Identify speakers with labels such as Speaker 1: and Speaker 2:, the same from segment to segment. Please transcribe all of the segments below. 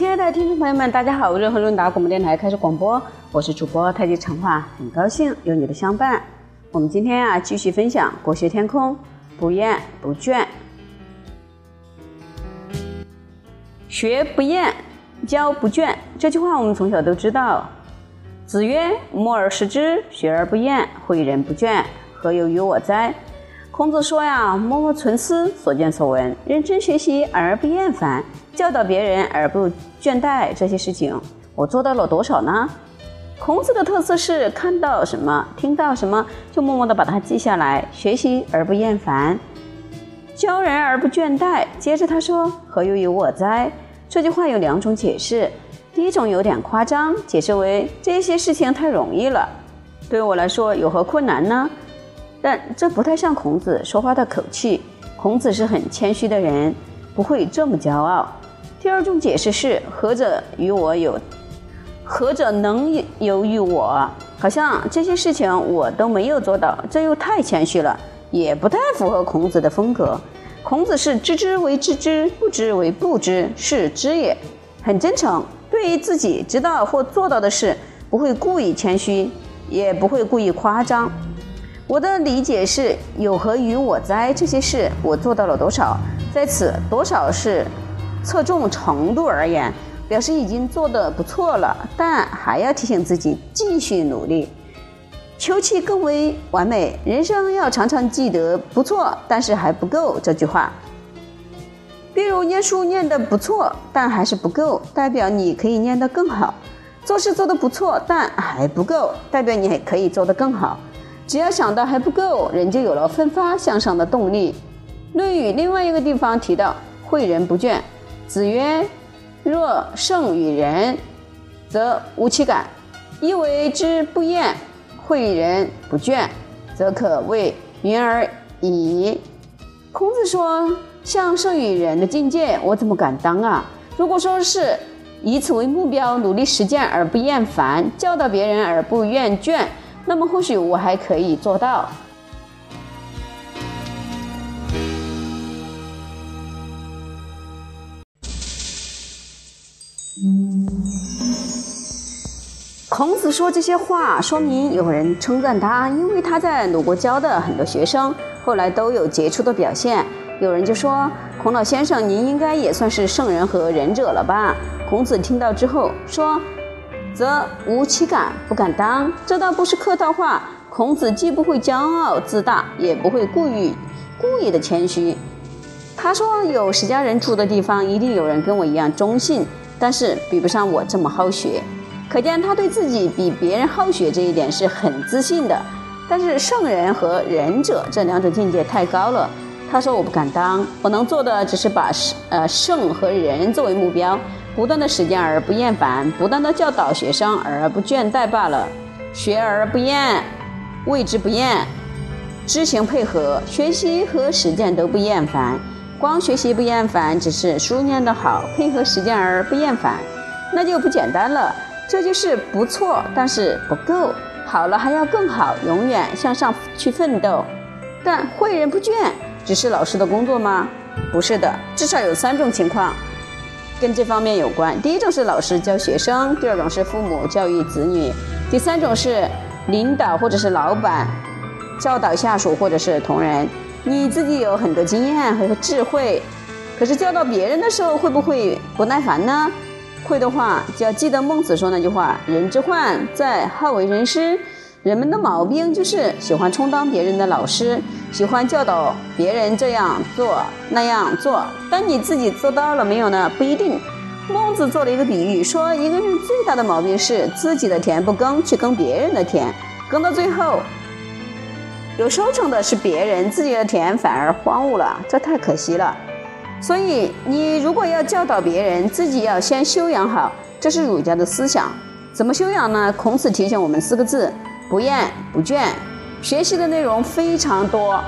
Speaker 1: 亲爱的听众朋友们，大家好！热河论达广播电台开始广播，我是主播太极陈化，很高兴有你的相伴。我们今天啊，继续分享国学天空，不厌不倦，学不厌，教不倦。这句话我们从小都知道。子曰：“默而识之，学而不厌，诲人不倦，何有于我哉？”孔子说呀，默默存思所见所闻，认真学习而不厌烦，教导别人而不倦怠，这些事情我做到了多少呢？孔子的特色是看到什么、听到什么，就默默地把它记下来，学习而不厌烦，教人而不倦怠。接着他说：“何有于我哉？”这句话有两种解释，第一种有点夸张，解释为这些事情太容易了，对我来说有何困难呢？但这不太像孔子说话的口气。孔子是很谦虚的人，不会这么骄傲。第二种解释是：何者与我有？何者能有与我？好像这些事情我都没有做到，这又太谦虚了，也不太符合孔子的风格。孔子是知之为知之，不知为不知，是知也。很真诚，对于自己知道或做到的事，不会故意谦虚，也不会故意夸张。我的理解是有何于我哉？这些事我做到了多少？在此多少是侧重程度而言，表示已经做得不错了，但还要提醒自己继续努力，求其更为完美。人生要常常记得“不错，但是还不够”这句话。比如念书念得不错，但还是不够，代表你可以念得更好；做事做得不错，但还不够，代表你还可以做得更好。只要想到还不够，人就有了奋发向上的动力。《论语》另外一个地方提到“诲人不倦”。子曰：“若胜于人，则无其感；一为之不厌，诲人不倦，则可谓云而已。”孔子说：“像胜于人的境界，我怎么敢当啊？如果说是以此为目标，努力实践而不厌烦，教导别人而不厌倦。”那么或许我还可以做到。孔子说这些话，说明有人称赞他，因为他在鲁国教的很多学生，后来都有杰出的表现。有人就说：“孔老先生，您应该也算是圣人和仁者了吧？”孔子听到之后说。则无其感，不敢当。这倒不是客套话。孔子既不会骄傲自大，也不会故意故意的谦虚。他说：“有十家人住的地方，一定有人跟我一样忠信，但是比不上我这么好学。”可见他对自己比别人好学这一点是很自信的。但是圣人和仁者这两种境界太高了。他说：“我不敢当，我能做的只是把呃圣和仁作为目标。”不断的实践而不厌烦，不断的教导学生而不倦怠罢了。学而不厌，谓之不厌。知行配合，学习和实践都不厌烦。光学习不厌烦，只是书念得好，配合实践而不厌烦，那就不简单了。这就是不错，但是不够。好了还要更好，永远向上去奋斗。但诲人不倦，只是老师的工作吗？不是的，至少有三种情况。跟这方面有关。第一种是老师教学生，第二种是父母教育子女，第三种是领导或者是老板教导下属或者是同仁。你自己有很多经验和智慧，可是教导别人的时候会不会不耐烦呢？会的话，就要记得孟子说那句话：“人之患在好为人师。”人们的毛病就是喜欢充当别人的老师，喜欢教导别人这样做那样做。但你自己做到了没有呢？不一定。孟子做了一个比喻，说一个人最大的毛病是自己的田不耕，去耕别人的田，耕到最后有收成的是别人，自己的田反而荒芜了，这太可惜了。所以你如果要教导别人，自己要先修养好，这是儒家的思想。怎么修养呢？孔子提醒我们四个字。不厌不倦，学习的内容非常多，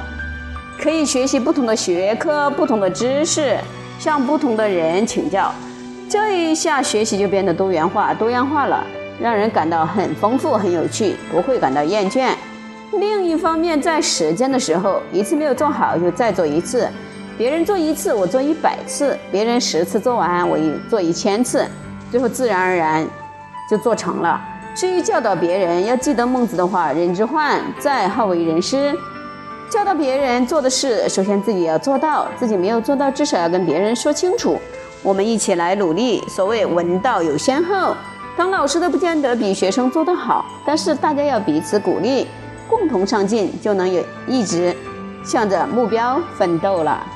Speaker 1: 可以学习不同的学科、不同的知识，向不同的人请教，这一下学习就变得多元化、多样化了，让人感到很丰富、很有趣，不会感到厌倦。另一方面，在实践的时候，一次没有做好就再做一次，别人做一次，我做一百次；别人十次做完，我一做一千次，最后自然而然就做成了。至于教导别人，要记得孟子的话，人之患，在好为人师。教导别人做的事，首先自己要做到，自己没有做到，至少要跟别人说清楚。我们一起来努力，所谓闻道有先后。当老师的不见得比学生做得好，但是大家要彼此鼓励，共同上进，就能有一直向着目标奋斗了。